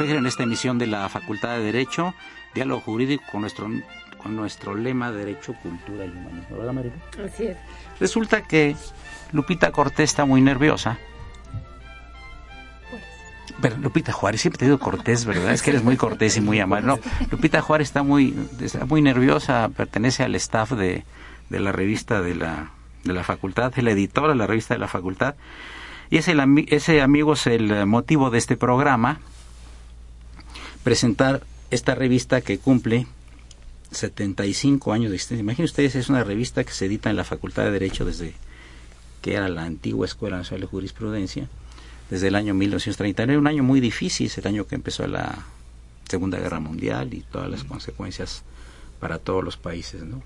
En esta emisión de la Facultad de Derecho, Diálogo Jurídico con nuestro, con nuestro lema Derecho, Cultura y Humanismo. ¿Verdad, María? Así es. Resulta que Lupita Cortés está muy nerviosa. Pero Lupita Juárez, siempre te digo Cortés, ¿verdad? Es que eres muy cortés y muy amable. No, Lupita Juárez está muy, está muy nerviosa, pertenece al staff de, de la revista de la, de la facultad, es la editora de la revista de la facultad. Y ese, ese amigo es el motivo de este programa, presentar esta revista que cumple 75 años de existencia. Imaginen ustedes, es una revista que se edita en la Facultad de Derecho desde que era la antigua Escuela Nacional de Jurisprudencia, desde el año 1939, un año muy difícil, el año que empezó la Segunda Guerra Mundial y todas las consecuencias para todos los países, ¿no?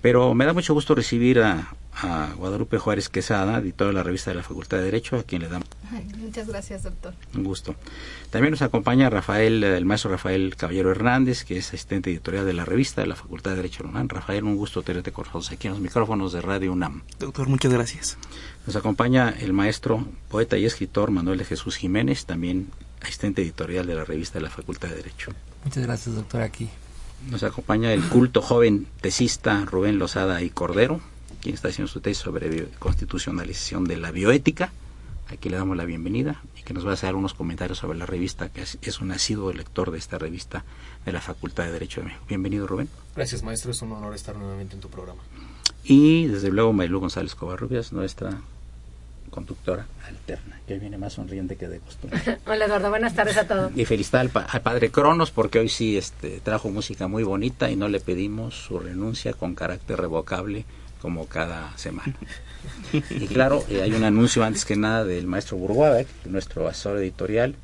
Pero me da mucho gusto recibir a, a Guadalupe Juárez Quesada, editora de la revista de la Facultad de Derecho, a quien le damos. muchas gracias, doctor. Un gusto. También nos acompaña Rafael, el maestro Rafael Caballero Hernández, que es asistente editorial de la revista de la Facultad de Derecho de UNAM. Rafael, un gusto tenerte con nosotros aquí en los micrófonos de Radio UNAM. Doctor, muchas gracias. Nos acompaña el maestro, poeta y escritor Manuel de Jesús Jiménez, también asistente editorial de la revista de la Facultad de Derecho. Muchas gracias, doctor, aquí. Nos acompaña el culto joven tesista Rubén Lozada y Cordero, quien está haciendo su tesis sobre constitucionalización de la bioética Aquí le damos la bienvenida y que nos va a hacer unos comentarios sobre la revista, que es un asiduo lector de esta revista de la Facultad de Derecho de México. Bienvenido, Rubén. Gracias, maestro. Es un honor estar nuevamente en tu programa. Y desde luego, Maylú González Covarrubias, nuestra conductora alterna, que viene más sonriente que de costumbre. Hola, Eduardo. Buenas tardes a todos. Y felicitar al, al, padre Cronos porque hoy sí este, trajo música muy bonita y no le pedimos su renuncia con carácter revocable como cada semana. Y claro, eh, hay un anuncio antes que nada del maestro Burguabe, nuestro asesor editorial,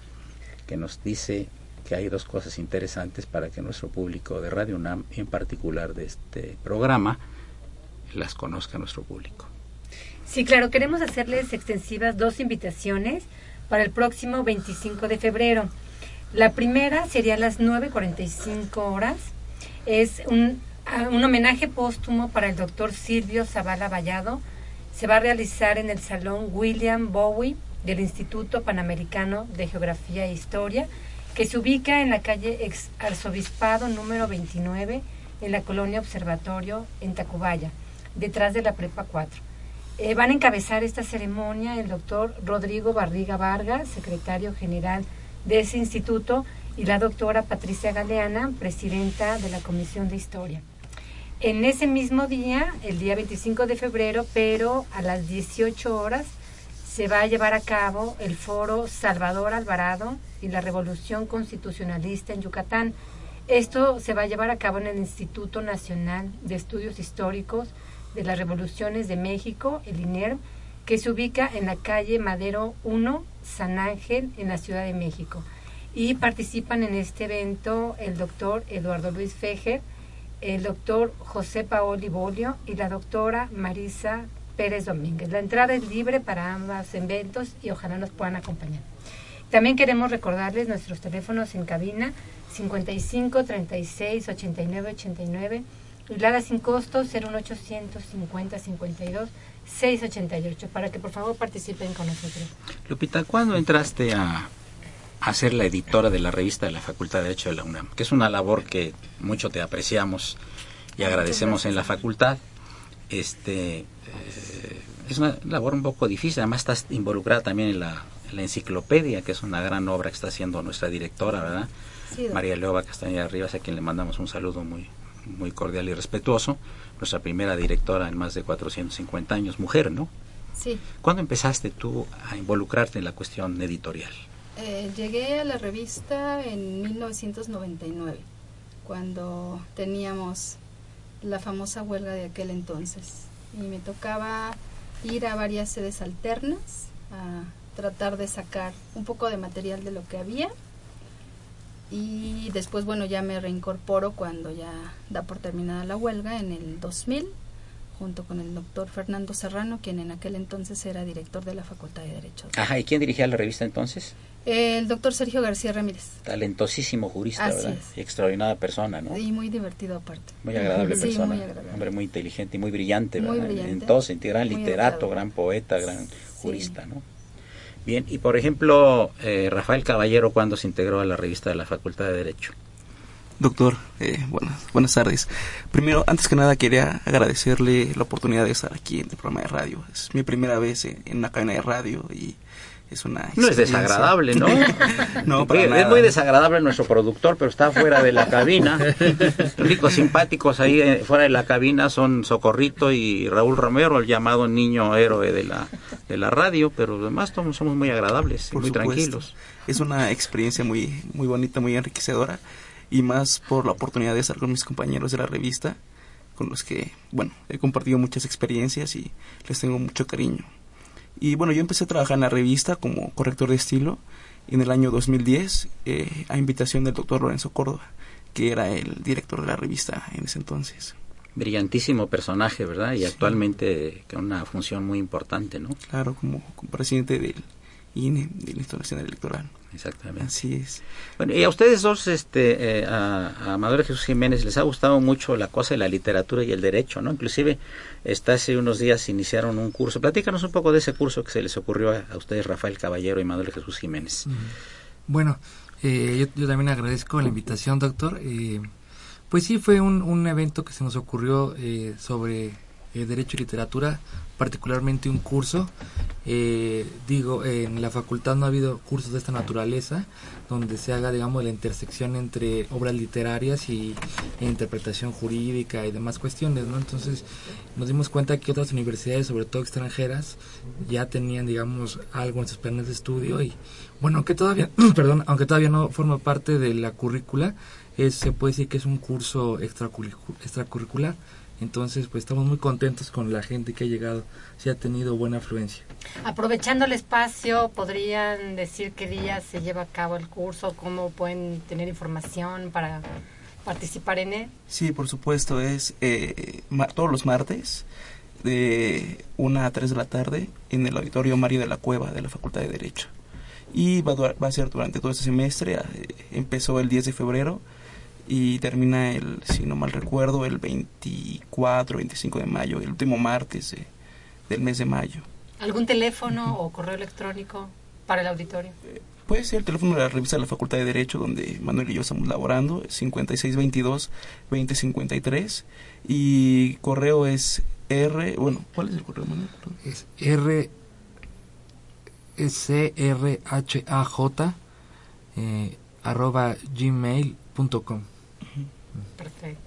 que nos dice que hay dos cosas interesantes para que nuestro público de Radio UNAM, en particular de este programa, las conozca nuestro público. Sí, claro, queremos hacerles extensivas dos invitaciones para el próximo 25 de febrero. La primera sería a las 9.45 horas. Es un un homenaje póstumo para el doctor Silvio Zavala Vallado se va a realizar en el Salón William Bowie del Instituto Panamericano de Geografía e Historia, que se ubica en la calle Ex Arzobispado número 29, en la colonia Observatorio, en Tacubaya, detrás de la Prepa 4. Eh, van a encabezar esta ceremonia el doctor Rodrigo Barriga Vargas, secretario general de ese instituto, y la doctora Patricia Galeana, presidenta de la Comisión de Historia en ese mismo día, el día 25 de febrero, pero a las 18 horas, se va a llevar a cabo el foro Salvador Alvarado y la Revolución Constitucionalista en Yucatán. Esto se va a llevar a cabo en el Instituto Nacional de Estudios Históricos de las Revoluciones de México, el INER, que se ubica en la calle Madero 1, San Ángel, en la Ciudad de México. Y participan en este evento el doctor Eduardo Luis Fejer, el doctor José Paoli Bolio y la doctora Marisa Pérez Domínguez. La entrada es libre para ambos eventos y ojalá nos puedan acompañar. También queremos recordarles nuestros teléfonos en cabina 55 36 89 89 y Lada sin costo 01800 50 52 688 para que por favor participen con nosotros. Lupita, ¿cuándo entraste a, a ser la editora de la revista de la Facultad de Derecho de la UNAM? Que es una labor que mucho te apreciamos y agradecemos en la facultad. Este, eh, es una labor un poco difícil, además estás involucrada también en la, en la enciclopedia, que es una gran obra que está haciendo nuestra directora, ¿verdad? Sí. María Leoba Castañeda Rivas, a quien le mandamos un saludo muy, muy cordial y respetuoso. Nuestra primera directora en más de 450 años, mujer, ¿no? Sí, ¿Cuándo empezaste tú a involucrarte en la cuestión editorial? Eh, llegué a la revista en 1999, cuando teníamos la famosa huelga de aquel entonces. Y me tocaba ir a varias sedes alternas a tratar de sacar un poco de material de lo que había. Y después, bueno, ya me reincorporo cuando ya da por terminada la huelga en el 2000, junto con el doctor Fernando Serrano, quien en aquel entonces era director de la Facultad de Derecho. Ajá, ¿y quién dirigía la revista entonces? El doctor Sergio García Ramírez. Talentosísimo jurista, Así ¿verdad? es. Y extraordinaria persona, ¿no? Y muy divertido aparte. Muy agradable Sí, persona. muy agradable. Hombre muy inteligente y muy brillante, Muy ¿verdad? brillante. En todo sentido, gran Muy literato, gran poeta, gran jurista, ¿no? Bien, y por ejemplo, eh, Rafael Caballero, ¿cuándo se integró a la revista de la Facultad de Derecho? Doctor, eh, buenas, buenas tardes. Primero, antes que nada, quería agradecerle la oportunidad de estar aquí en el programa de radio. Es mi primera vez en, en una cadena de radio y es una... No es desagradable, ¿no? no, para nada. Es muy desagradable nuestro productor, pero está fuera de la cabina. Únicos simpáticos ahí eh, fuera de la cabina son Socorrito y Raúl Romero, el llamado niño héroe de la, de la radio, pero los demás todos somos muy agradables y muy supuesto. tranquilos. Es una experiencia muy, muy bonita, muy enriquecedora y más por la oportunidad de estar con mis compañeros de la revista, con los que, bueno, he compartido muchas experiencias y les tengo mucho cariño. Y bueno, yo empecé a trabajar en la revista como corrector de estilo en el año 2010 eh, a invitación del doctor Lorenzo Córdoba, que era el director de la revista en ese entonces. Brillantísimo personaje, ¿verdad? Y actualmente con una función muy importante, ¿no? Claro, como, como presidente del INE, del Instituto Nacional Electoral. Exactamente. Así es. Bueno, y a ustedes dos, este, eh, a, a y Jesús Jiménez, les ha gustado mucho la cosa de la literatura y el derecho, ¿no? Inclusive, está hace unos días iniciaron un curso. Platícanos un poco de ese curso que se les ocurrió a, a ustedes, Rafael Caballero y y Jesús Jiménez. Bueno, eh, yo, yo también agradezco la invitación, doctor. Eh, pues sí, fue un, un evento que se nos ocurrió eh, sobre eh, Derecho y Literatura, particularmente un curso. Eh, digo, en la facultad no ha habido cursos de esta naturaleza, donde se haga, digamos, la intersección entre obras literarias y e interpretación jurídica y demás cuestiones, ¿no? Entonces nos dimos cuenta que otras universidades, sobre todo extranjeras, ya tenían, digamos, algo en sus planes de estudio y, bueno, aunque todavía, perdón, aunque todavía no forma parte de la currícula, es, se puede decir que es un curso extracurricu- extracurricular. Entonces, pues estamos muy contentos con la gente que ha llegado, si ha tenido buena afluencia. Aprovechando el espacio, ¿podrían decir qué día se lleva a cabo el curso? ¿Cómo pueden tener información para participar en él? Sí, por supuesto, es eh, todos los martes de 1 a 3 de la tarde en el auditorio Mario de la Cueva de la Facultad de Derecho. Y va a, durar- va a ser durante todo este semestre, eh, empezó el 10 de febrero y termina el, si no mal recuerdo, el 24, 25 de mayo, el último martes de- del mes de mayo. ¿Algún teléfono o correo electrónico para el auditorio? Puede ser el teléfono de la revista de la Facultad de Derecho, donde Manuel y yo estamos laborando, 5622-2053. Y correo es R. Bueno, ¿cuál es el correo, Manuel? Perdón. Es R C R H A J eh, arroba gmail.com. Perfecto.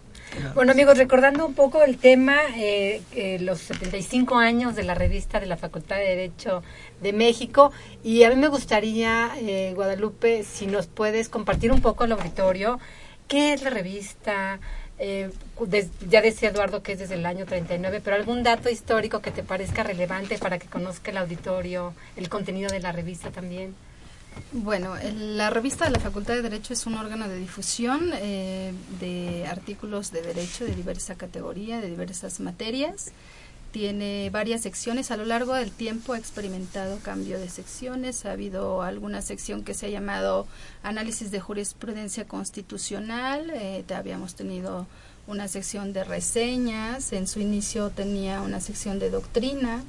Bueno amigos, recordando un poco el tema, eh, eh, los 75 años de la revista de la Facultad de Derecho de México, y a mí me gustaría, eh, Guadalupe, si nos puedes compartir un poco al auditorio, ¿qué es la revista? Eh, des- ya decía Eduardo que es desde el año 39, pero algún dato histórico que te parezca relevante para que conozca el auditorio, el contenido de la revista también. Bueno, la revista de la Facultad de Derecho es un órgano de difusión eh, de artículos de derecho de diversa categoría, de diversas materias. Tiene varias secciones. A lo largo del tiempo ha experimentado cambio de secciones. Ha habido alguna sección que se ha llamado Análisis de Jurisprudencia Constitucional. Eh, habíamos tenido una sección de reseñas. En su inicio tenía una sección de doctrina.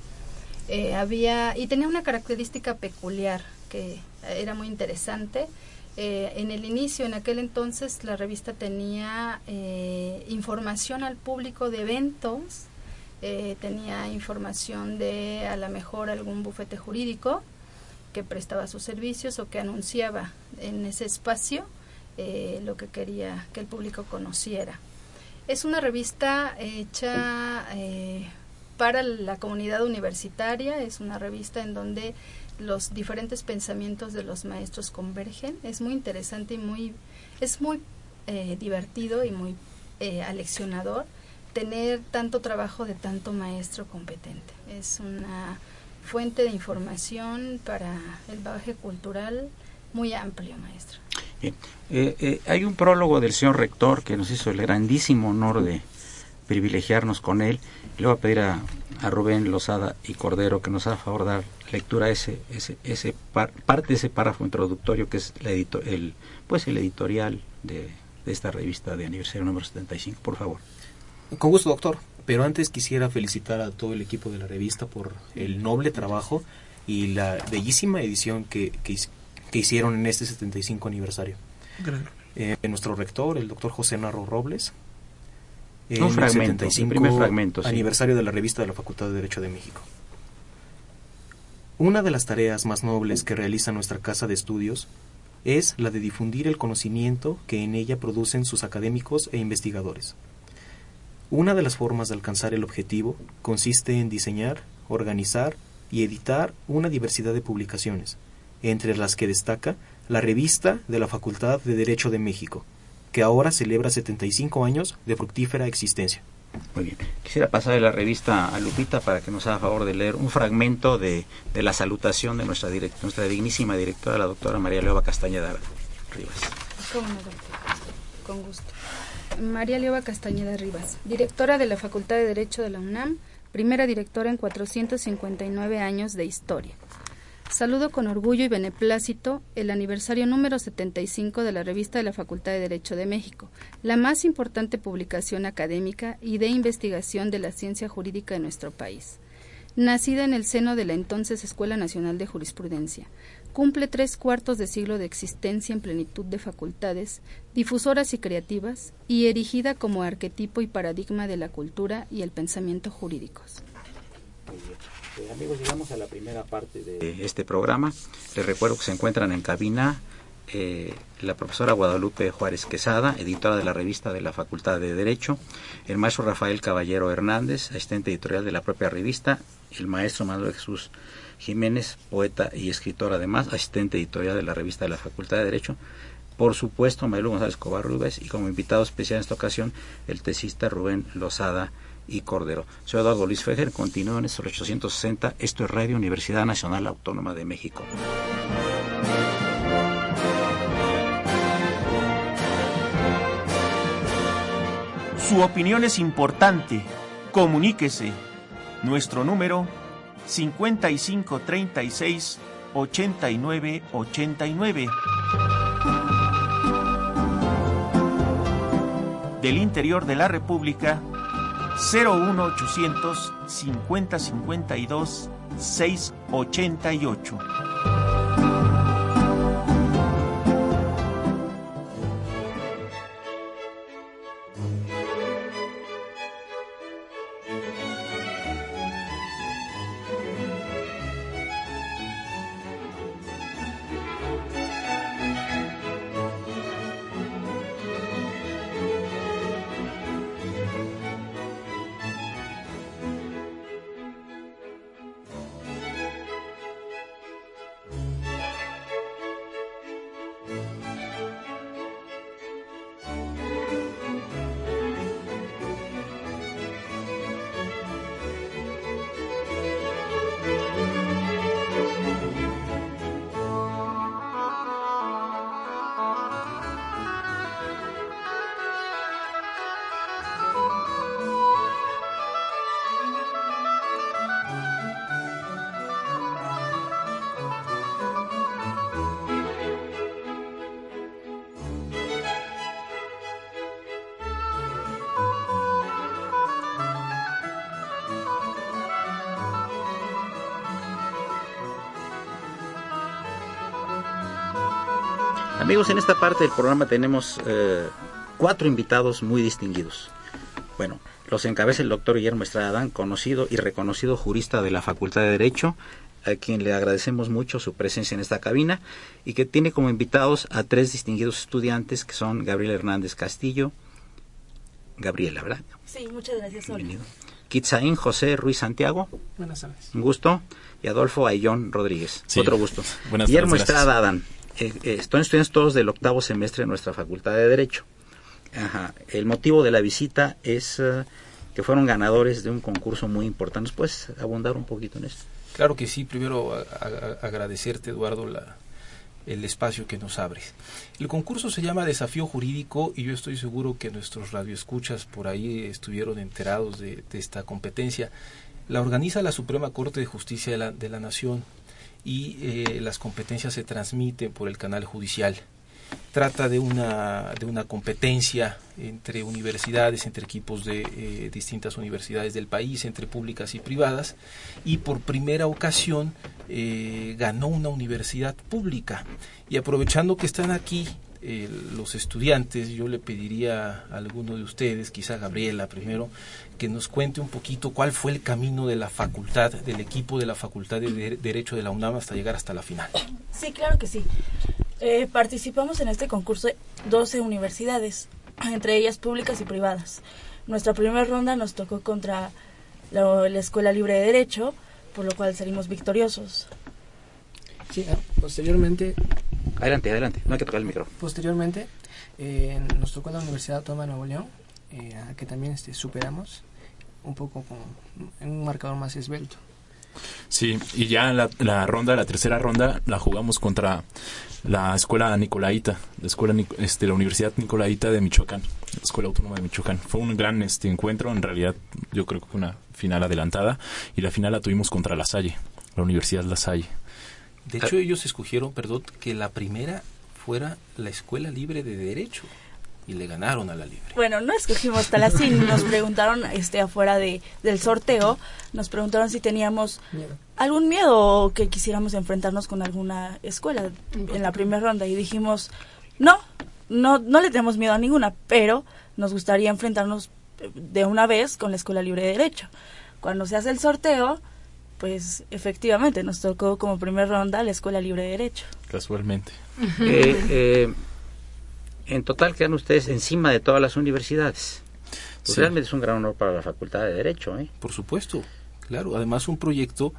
Eh, había y tenía una característica peculiar que era muy interesante. Eh, en el inicio, en aquel entonces, la revista tenía eh, información al público de eventos, eh, tenía información de a lo mejor algún bufete jurídico que prestaba sus servicios o que anunciaba en ese espacio lo que quería que el público conociera. Es una revista hecha para la comunidad universitaria, es una revista en donde los diferentes pensamientos de los maestros convergen. Es muy interesante y muy, es muy eh, divertido y muy eh, aleccionador tener tanto trabajo de tanto maestro competente. Es una fuente de información para el bagaje cultural muy amplio, maestro. Bien. Eh, hay un prólogo del señor rector que nos hizo el grandísimo honor de privilegiarnos con él. Le voy a pedir a, a Rubén Lozada y Cordero que nos haga favor dar lectura ese, ese, ese parte de ese párrafo introductorio que es la el, pues el editorial de, de esta revista de aniversario número 75, por favor. Con gusto, doctor. Pero antes quisiera felicitar a todo el equipo de la revista por el noble trabajo y la bellísima edición que, que, hicieron en este 75 aniversario. Eh, nuestro rector, el doctor José Narro Robles, un fragmento, el primer fragmento, aniversario de la revista de la Facultad de Derecho de México. Una de las tareas más nobles que realiza nuestra casa de estudios es la de difundir el conocimiento que en ella producen sus académicos e investigadores. Una de las formas de alcanzar el objetivo consiste en diseñar, organizar y editar una diversidad de publicaciones, entre las que destaca la revista de la Facultad de Derecho de México, que ahora celebra 75 años de fructífera existencia. Muy bien. Quisiera pasar la revista a Lupita para que nos haga favor de leer un fragmento de, de la salutación de nuestra, nuestra dignísima directora, la doctora María Leoba Castañeda Rivas. Con gusto. María Leoba Castañeda Rivas, directora de la Facultad de Derecho de la UNAM, primera directora en 459 años de historia. Saludo con orgullo y beneplácito el aniversario número 75 de la revista de la Facultad de Derecho de México, la más importante publicación académica y de investigación de la ciencia jurídica de nuestro país. Nacida en el seno de la entonces Escuela Nacional de Jurisprudencia, cumple tres cuartos de siglo de existencia en plenitud de facultades, difusoras y creativas, y erigida como arquetipo y paradigma de la cultura y el pensamiento jurídicos. Eh, amigos, llegamos a la primera parte de este programa. Les recuerdo que se encuentran en cabina eh, la profesora Guadalupe Juárez Quesada, editora de la revista de la Facultad de Derecho, el maestro Rafael Caballero Hernández, asistente editorial de la propia revista, el maestro Manuel Jesús Jiménez, poeta y escritor además, asistente editorial de la revista de la Facultad de Derecho, por supuesto Manuel González Covarrubias y como invitado especial en esta ocasión el tesista Rubén Lozada y Cordero. Soy Eduardo Luis Fejer, continúo en estos 860. Esto es Radio Universidad Nacional Autónoma de México. Su opinión es importante. Comuníquese. Nuestro número 5536 8989. Del interior de la República 01800 50 52 688. Amigos, en esta parte del programa tenemos eh, cuatro invitados muy distinguidos. Bueno, los encabeza el doctor Guillermo Estrada Adán, conocido y reconocido jurista de la Facultad de Derecho, a quien le agradecemos mucho su presencia en esta cabina y que tiene como invitados a tres distinguidos estudiantes que son Gabriel Hernández Castillo, Gabriela, ¿verdad? Sí, muchas gracias. Bienvenido. Kitzaín José Ruiz Santiago, Buenas tardes. un gusto, y Adolfo Ayllón Rodríguez, Sí. otro gusto. Buenas Guillermo tardes. Estrada Adán, eh, eh, son estudiantes todos del octavo semestre de nuestra Facultad de Derecho. Ajá. El motivo de la visita es eh, que fueron ganadores de un concurso muy importante. ¿Nos puedes abundar un poquito en esto? Claro que sí, primero agradecerte, Eduardo, la, el espacio que nos abres. El concurso se llama Desafío Jurídico y yo estoy seguro que nuestros radioescuchas por ahí estuvieron enterados de, esta competencia. La organiza la Suprema Corte de Justicia de la Nación y eh, las competencias se transmiten por el canal judicial. Trata de una, de una competencia entre universidades, entre equipos de eh, distintas universidades del país, entre públicas y privadas, y por primera ocasión eh, ganó una universidad pública. Y aprovechando que están aquí eh, los estudiantes, yo le pediría a alguno de ustedes, quizá Gabriela primero, que nos cuente un poquito cuál fue el camino de la facultad, del equipo de la Facultad de Dere- Derecho de la UNAM hasta llegar hasta la final. Sí, claro que sí. Eh, participamos en este concurso 12 universidades, entre ellas públicas y privadas. Nuestra primera ronda nos tocó contra la, la Escuela Libre de Derecho, por lo cual salimos victoriosos. Sí, ah, posteriormente, Adelante, adelante. No hay que tocar el micrófono. posteriormente eh, nos tocó la Universidad Autónoma de Nuevo León, eh, a que también este, superamos un poco con en un marcador más esbelto. Sí, y ya la, la ronda, la tercera ronda, la jugamos contra la escuela Nicolaita, la escuela este, la Universidad Nicolaita de Michoacán, la Escuela Autónoma de Michoacán. Fue un gran este encuentro, en realidad yo creo que fue una final adelantada y la final la tuvimos contra La Salle, la Universidad La Salle. De hecho, ellos escogieron, perdón, que la primera fuera la Escuela Libre de Derecho y le ganaron a la Libre. Bueno, no escogimos tal así, nos preguntaron este afuera de, del sorteo, nos preguntaron si teníamos Miedo. algún miedo o que quisiéramos enfrentarnos con alguna escuela en la primera ronda y dijimos, no, no, no le tenemos miedo a ninguna, pero nos gustaría enfrentarnos eh, de una vez con la Escuela Libre de Derecho. Cuando se hace el sorteo, pues efectivamente nos tocó como primera ronda la Escuela Libre de Derecho. Casualmente. Eh, eh, en total quedan ustedes encima de todas las universidades. Pues Sí. Realmente es un gran honor para la Facultad de Derecho. ¿eh? Por supuesto, claro. Además, un proyecto,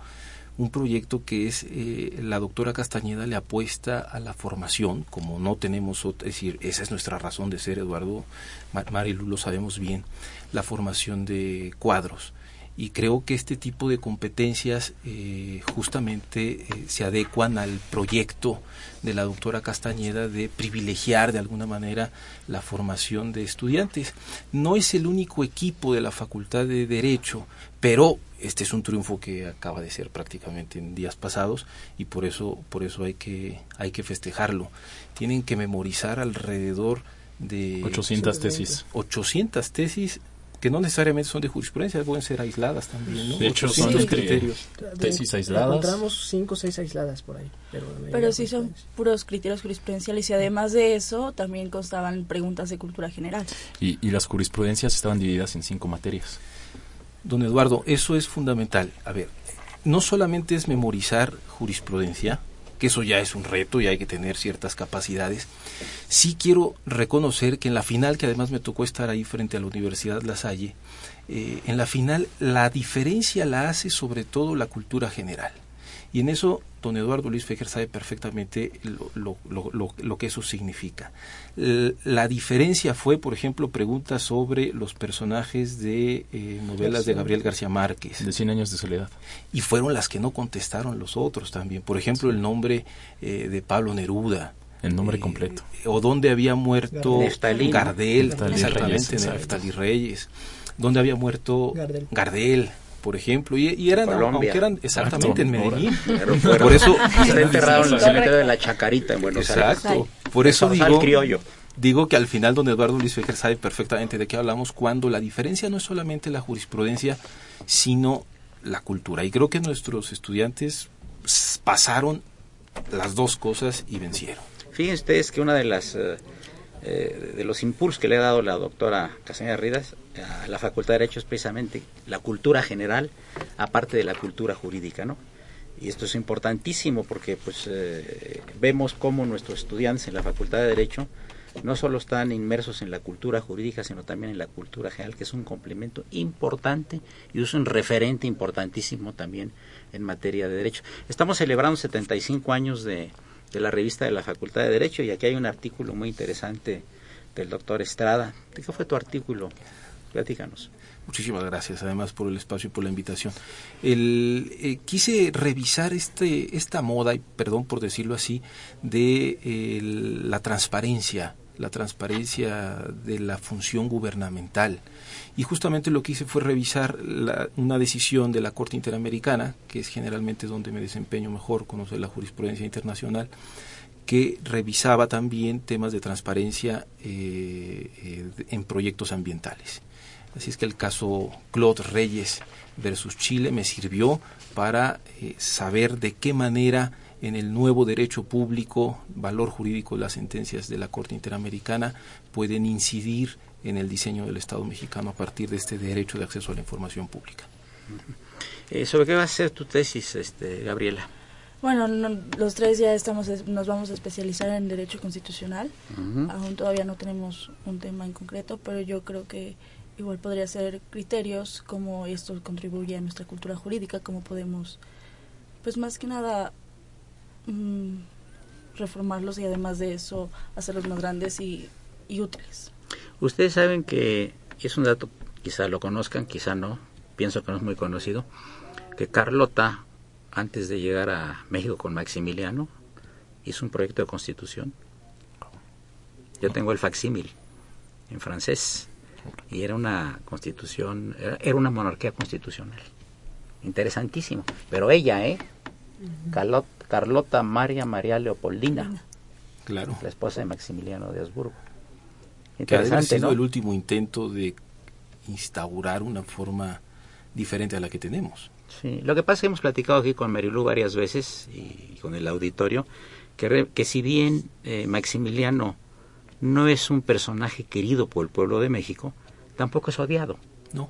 un proyecto que es eh, la doctora Castañeda le apuesta a la formación, como no tenemos otra, es decir, esa es nuestra razón de ser, Eduardo, Ma- Marilu, lo sabemos bien, la formación de cuadros. Y creo que este tipo de competencias eh, justamente eh, se adecuan al proyecto de la doctora Castañeda de privilegiar de alguna manera la formación de estudiantes. No es el único equipo de la Facultad de Derecho, pero este es un triunfo que acaba de ser prácticamente en días pasados y por eso por eso hay que hay que festejarlo. Tienen que memorizar alrededor de 800 tesis. 800 tesis que no necesariamente son de jurisprudencia, pueden ser aisladas también, ¿no? De hecho, son 800 este, criterios. tesis aisladas. Encontramos cinco o seis aisladas por ahí. Pero, Pero sí son puros criterios jurisprudenciales y además de eso también constaban preguntas de cultura general. Y, y las jurisprudencias estaban divididas en cinco materias. Don Eduardo, eso es fundamental. A ver, no solamente es memorizar jurisprudencia, que eso ya es un reto y hay que tener ciertas capacidades. Sí quiero reconocer que en la final, que además me tocó estar ahí frente a la Universidad La Salle, eh, en la final la diferencia la hace sobre todo la cultura general. Y en eso don Eduardo Luis Fejer sabe perfectamente lo, lo- lo- lo- lo que eso significa. La diferencia fue, por ejemplo, preguntas sobre los personajes de eh, novelas de Gabriel García Márquez. De 100 años de soledad. Y fueron las que no contestaron los otros también. Por ejemplo, el nombre eh, de Pablo Neruda. El nombre completo. O dónde había muerto Neftalí. Gardel, Neftalí exactamente, Reyes. Neftalí Reyes. Dónde había muerto Gardel. Gardel, por ejemplo. Y, y eran, Colombia. aunque eran exactamente en Exacto, Medellín. Pero fueron- Por eso, está enterrado en el cementerio de la Chacarita en Buenos Aires. Exacto. Por eso digo, criollo. digo que al final don Eduardo Luis Fejer sabe perfectamente de qué hablamos cuando la diferencia no es solamente la jurisprudencia, sino la cultura. Y creo que nuestros estudiantes pasaron las dos cosas y vencieron. Fíjense ustedes que una de las eh, eh, de los impulsos que le ha dado la doctora Casaña Ridas a la Facultad de Derecho es precisamente la cultura general, aparte de la cultura jurídica, ¿no? Y esto es importantísimo porque pues eh, vemos cómo nuestros estudiantes en la Facultad de Derecho no solo están inmersos en la cultura jurídica, sino también en la cultura general, que es un complemento importante y es un referente importantísimo también en materia de derecho. Estamos celebrando 75 años de, de la revista de la Facultad de Derecho y aquí hay un artículo muy interesante del doctor Estrada. ¿De qué fue tu artículo? Platícanos. Muchísimas gracias, además, por el espacio y por la invitación. Eh, quise revisar este, esta moda, y perdón por decirlo así, de la transparencia, la transparencia de la función gubernamental. Y justamente lo que hice fue revisar la, una decisión de la Corte Interamericana, que es generalmente donde me desempeño mejor, conocer la jurisprudencia internacional, que revisaba también temas de transparencia eh, eh, en proyectos ambientales. Así es que el caso Claude Reyes versus Chile me sirvió para eh, saber de qué manera en el nuevo derecho público, valor jurídico de las sentencias de la Corte Interamericana pueden incidir en el diseño del Estado mexicano a partir de este derecho de acceso a la información pública. Eh, ¿Sobre qué va a ser tu tesis, este, Gabriela? Bueno, no, los tres ya estamos, nos vamos a especializar en derecho constitucional. Ujú. Aún todavía no tenemos un tema en concreto, pero yo creo que igual podría ser criterios, cómo esto contribuye a nuestra cultura jurídica, cómo podemos, pues más que nada, mm, reformarlos y además de eso hacerlos más grandes y, y útiles. Ustedes saben que es un dato, quizá lo conozcan, quizá no, pienso que no es muy conocido, que Carlota, antes de llegar a México con Maximiliano, hizo un proyecto de constitución. Yo tengo el facsímil en francés y era una constitución, era, era una monarquía constitucional. Interesantísimo. Pero ella, ¿eh? Carlot- Carlota María María Leopoldina, Claro. la esposa de Maximiliano de Habsburgo. Que ha Interesante, sido ¿no? el último intento de instaurar una forma diferente a la que tenemos. Sí, lo que pasa es que hemos platicado aquí con Marilú varias veces y con el auditorio, que, re- que si bien eh, Maximiliano no es un personaje querido por el pueblo de México, tampoco es odiado. No.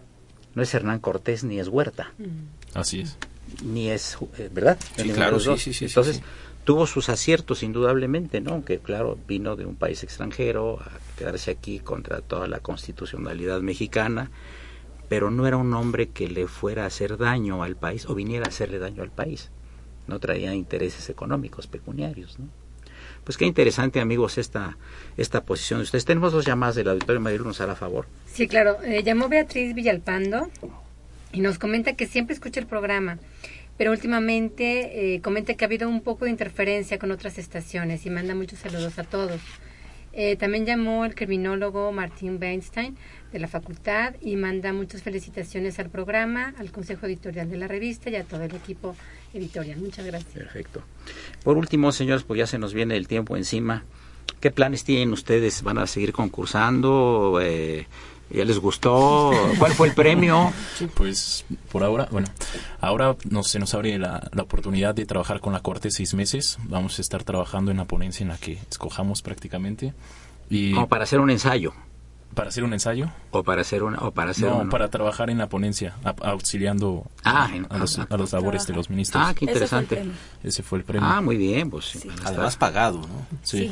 No es Hernán Cortés ni es Huerta, Así es. Ni es, eh, ¿verdad? Sí, claro, sí, dos. sí, sí, sí, Entonces, sí. tuvo sus aciertos indudablemente, ¿no? Aunque claro, vino de un país extranjero a quedarse aquí contra toda la constitucionalidad mexicana, pero no era un hombre que le fuera a hacer daño al país o viniera a hacerle daño al país. No traía intereses económicos pecuniarios, ¿no? Pues qué interesante, amigos, esta, esta posición de ustedes. Tenemos dos llamadas del auditorio, Marilu nos hará favor. Sí, claro. Eh, llamó Beatriz Villalpando y nos comenta que siempre escucha el programa, pero últimamente eh, comenta que ha habido un poco de interferencia con otras estaciones y manda muchos saludos a todos. Eh, también llamó el criminólogo Martín Weinstein de la facultad y manda muchas felicitaciones al programa, al consejo editorial de la revista y a todo el equipo editorial. Muchas gracias. Perfecto. Por último, señores, pues ya se nos viene el tiempo encima. ¿Qué planes tienen ustedes? ¿Van a seguir concursando? Eh, ¿Ya les gustó? ¿Cuál fue el premio? Pues por ahora, bueno, ahora nos, se nos abre la, la oportunidad de trabajar con la Corte seis meses. Vamos a estar trabajando en la ponencia en la que escojamos prácticamente. Y Como para hacer un ensayo. para hacer un ensayo. O para hacer una, o para hacer No, un- para trabajar en la ponencia, a- auxiliando Ah, a, en- a los, ah, a los labores de los ministros. Ah, qué interesante. Ese fue el premio. Ah, muy bien, pues sí, Además pagado, ¿no? Sí.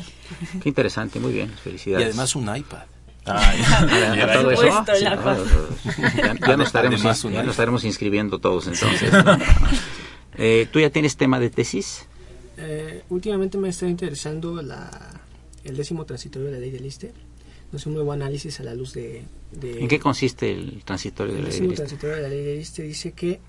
Qué interesante, muy bien, felicidades. Y además un iPad. Ah, Ya, ya, todo eso, sí, ya, ya nos estaremos, ya nos inscribiendo todos entonces. Eh, ¿Tú ya tienes tema de tesis? Eh, últimamente me está interesando la, el décimo transitorio de la ley de Lister. No es un nuevo análisis a la luz de... de ¿En qué consiste el transitorio de el la ley décimo de Lister? transitorio de la ley de Lister dice que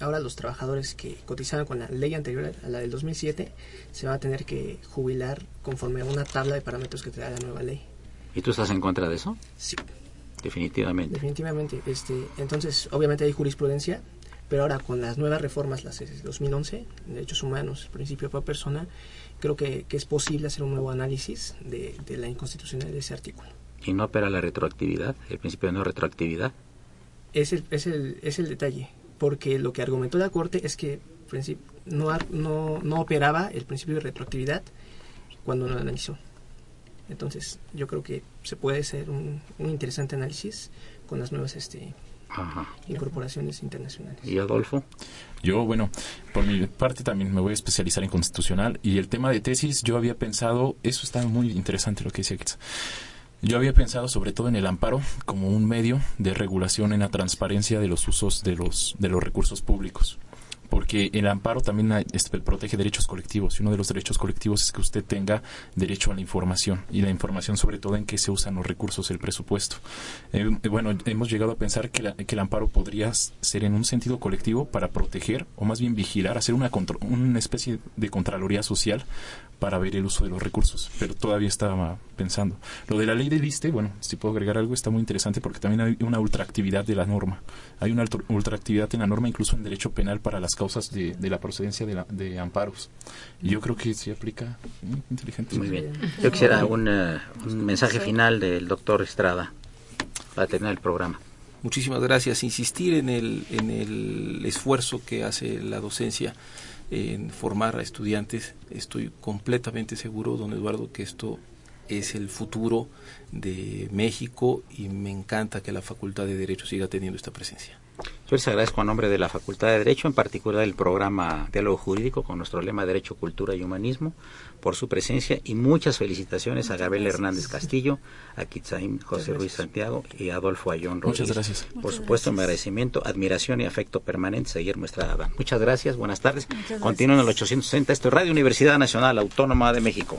ahora los trabajadores que cotizaban con la ley anterior a la del 2007 se van a tener que jubilar conforme a una tabla de parámetros que trae la nueva ley. ¿Y tú estás en contra de eso? Sí. Definitivamente. Definitivamente. Este, entonces, obviamente hay jurisprudencia, pero ahora con las nuevas reformas, las de 2011, derechos humanos, principio por persona, creo que, que es posible hacer un nuevo análisis de, de la inconstitucionalidad de ese artículo. ¿Y no opera la retroactividad, el principio de no retroactividad? Es el, es el, es el detalle, porque lo que argumentó la Corte es que no, no, no operaba el principio de retroactividad cuando no la analizó. Entonces, yo creo que se puede hacer un, un interesante análisis con las nuevas este, incorporaciones internacionales. ¿Y Adolfo? Yo, bueno, por mi parte también me voy a especializar en constitucional y el tema de tesis, yo había pensado, eso está muy interesante lo que decía Kitz. Yo había pensado sobre todo en el amparo como un medio de regulación en la transparencia de los usos de los, de los recursos públicos porque el amparo también este, protege derechos colectivos y uno de los derechos colectivos es que usted tenga derecho a la información y la información sobre todo en qué se usan los recursos del presupuesto. Eh, eh, bueno, hemos llegado a pensar que, que, el amparo podría ser en un sentido colectivo para proteger o más bien vigilar, hacer una, una especie de contraloría social para ver el uso de los recursos, pero todavía estaba pensando. Lo de la ley de liste, bueno, si puedo agregar algo, está muy interesante porque también hay una ultraactividad de la norma. Hay una ultraactividad en la norma, incluso en derecho penal, para las causas de, la procedencia de, de, amparos. Y yo creo que se aplica inteligentemente. Muy bien. Yo quisiera un, eh, un mensaje final del doctor Estrada para terminar el programa. Muchísimas gracias. Insistir en el, en el esfuerzo que hace la docencia en formar a estudiantes. Estoy completamente seguro, don Eduardo, que esto es el futuro de México y me encanta que la Facultad de Derecho siga teniendo esta presencia. Yo les agradezco a nombre de la Facultad de Derecho, en particular el programa Diálogo Jurídico con nuestro lema Derecho, Cultura y Humanismo, por su presencia y muchas felicitaciones a Gabriel Hernández Castillo, a Kitzaim José Ruiz Santiago y a Adolfo Ayón Rodríguez. Muchas gracias. Por supuesto, mi agradecimiento, admiración y afecto permanente seguir nuestra. Muchas gracias, buenas tardes. Continúen en el 860, esto es Radio Universidad Nacional Autónoma de México.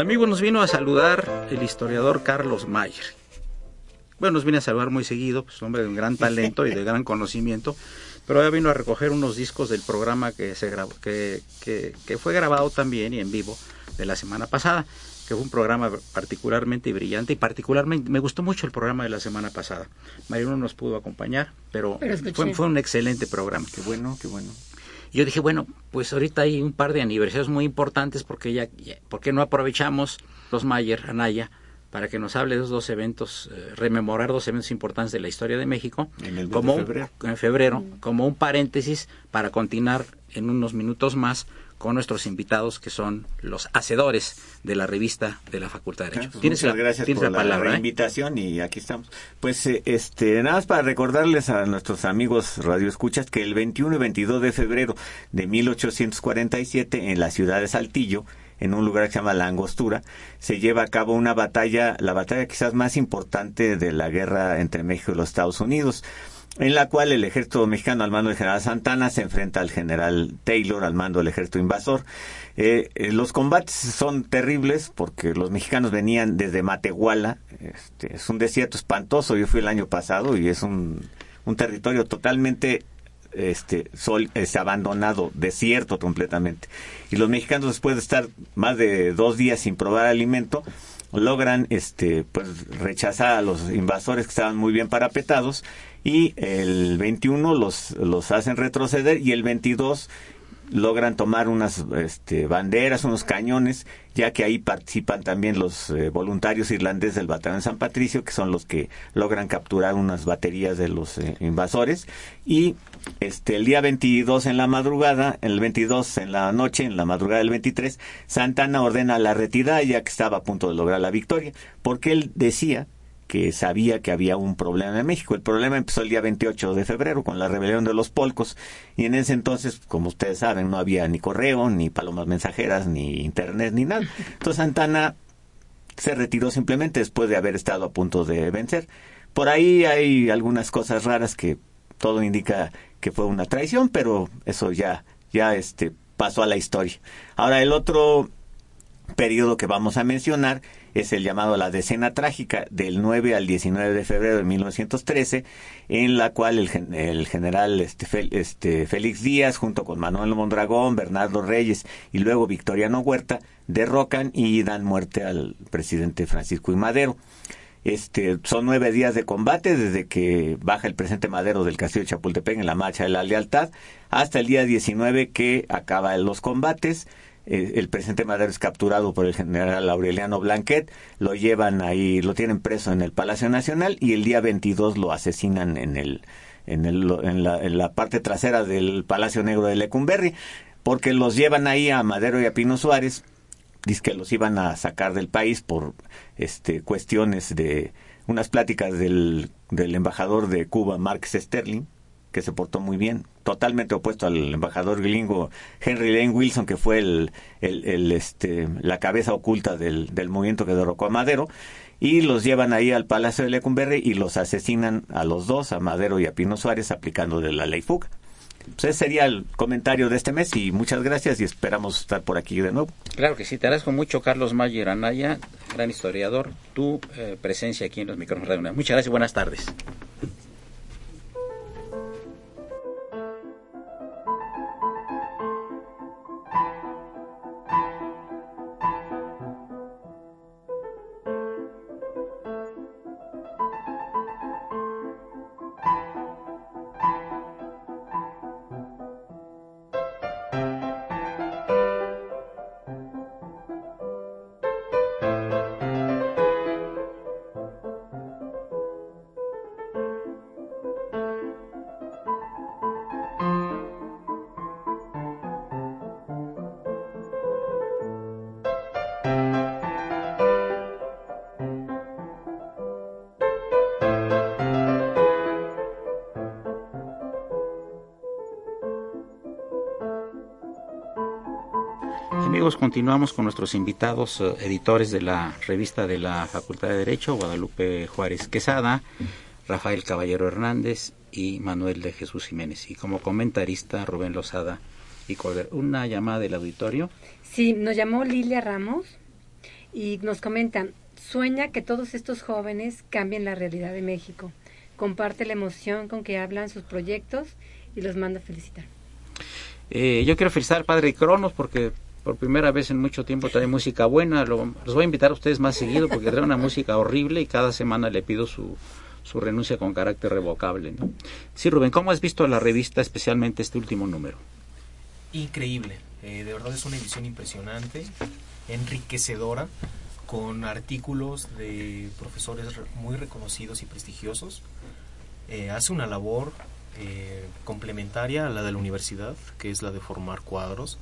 Amigo, nos vino a saludar el historiador Carlos Mayer. Bueno, nos viene a saludar muy seguido, pues hombre de un gran talento y de gran conocimiento, pero ya vino a recoger unos discos del programa que se grabó, que, que, fue grabado también y en vivo de la semana pasada, que fue un programa particularmente brillante y particularmente me gustó mucho el programa de la semana pasada. Mario no nos pudo acompañar, pero, fue, fue un excelente programa. Qué bueno, qué bueno yo dije, bueno, pues ahorita hay un par de aniversarios muy importantes porque ya, ¿por qué no aprovechamos los Mayer, Anaya, para que nos hable de esos dos eventos, eh, rememorar dos eventos importantes de la historia de México, en como febrero. en febrero, como un paréntesis para continuar en unos minutos más con nuestros invitados que son los hacedores de la revista de la Facultad de Derecho. Muchas gracias por la, ¿eh? invitación y aquí estamos. Pues eh, este nada más para recordarles a nuestros amigos radioescuchas que el 21 y 22 de febrero de 1847 en la ciudad de Saltillo en un lugar que se llama La Angostura, se lleva a cabo una batalla, la batalla quizás más importante de la guerra entre México y los Estados Unidos en la cual el ejército mexicano al mando del general Santana se enfrenta al general Taylor al mando del ejército invasor. Eh, eh, los combates son terribles porque los mexicanos venían desde Matehuala, este, es un desierto espantoso, yo fui el año pasado y es un, un territorio totalmente este sol es abandonado, desierto completamente. Y los mexicanos después de estar más de dos días sin probar alimento, logran este pues rechazar a los invasores que estaban muy bien parapetados y el 21 los, los hacen retroceder y el 22 logran tomar unas este, banderas, unos cañones, ya que ahí participan también los eh, voluntarios irlandeses del Batallón San Patricio, que son los que logran capturar unas baterías de los eh, invasores. Y este, el día 22 en la madrugada, el 22 en la noche, en la madrugada del 23, Santana ordena la retirada, ya que estaba a punto de lograr la victoria, porque él decía que sabía que había un problema en México. El problema empezó el día 28 de febrero con la rebelión de los polcos y en ese entonces, como ustedes saben, no había ni correo, ni palomas mensajeras, ni internet, ni nada. Entonces Santana se retiró simplemente después de haber estado a punto de vencer. Por ahí hay algunas cosas raras que todo indica que fue una traición, pero eso ya, ya este, pasó a la historia. Ahora el otro periodo que vamos a mencionar es el llamado la decena trágica del 9 al 19 de febrero de 1913, en la cual el, el general este, este, Félix Díaz, junto con Manuel Mondragón, Bernardo Reyes y luego Victoriano Huerta, derrocan y dan muerte al presidente Francisco y Madero. Este, son nueve días de combate desde que baja el presidente Madero del castillo de Chapultepec en la marcha de la lealtad hasta el día 19 que acaban los combates. Eh, el presidente Madero es capturado por el general Aureliano Blanquet, lo llevan ahí, lo tienen preso en el Palacio Nacional y el día 22 lo asesinan en el en, el, en, la, en la parte trasera del Palacio Negro de Lecumberri, porque los llevan ahí a Madero y a Pino Suárez dice que los iban a sacar del país por este cuestiones de unas pláticas del, del embajador de Cuba, Marx Sterling, que se portó muy bien, totalmente opuesto al embajador gringo Henry Lane Wilson, que fue el, el, este, la cabeza oculta del, del movimiento que derrocó a Madero, y los llevan ahí al Palacio de Lecumberri y los asesinan a los dos, a Madero y a Pino Suárez, aplicándole la ley Fuga. Pues ese sería el comentario de este mes y muchas gracias y esperamos estar por aquí de nuevo. Claro que sí, te agradezco mucho Carlos Mayer Anaya, gran historiador, tu eh, presencia aquí en los micrófonos de Muchas gracias y buenas tardes. Continuamos con nuestros invitados eh, editores de la revista de la Facultad de Derecho, Guadalupe Juárez Quesada, Rafael Caballero Hernández y Manuel de Jesús Jiménez. Y como comentarista, Rubén Lozada y Corder. ¿Una llamada del auditorio? Sí, nos llamó Lilia Ramos y nos comentan, sueña que todos estos jóvenes cambien la realidad de México. Comparte la emoción con que hablan sus proyectos y los manda a felicitar. Eh, yo quiero felicitar al padre Cronos porque por primera vez en mucho tiempo trae música buena. los voy a invitar a ustedes más seguido porque trae una música horrible y cada semana le pido su, su renuncia con carácter revocable. ¿no? Sí, Rubén, ¿cómo has visto la revista, especialmente este último número? Increíble, eh, de verdad es una edición impresionante, enriquecedora, con artículos de profesores muy reconocidos y prestigiosos. Eh, hace una labor eh, complementaria a la de la universidad, que es la de formar cuadros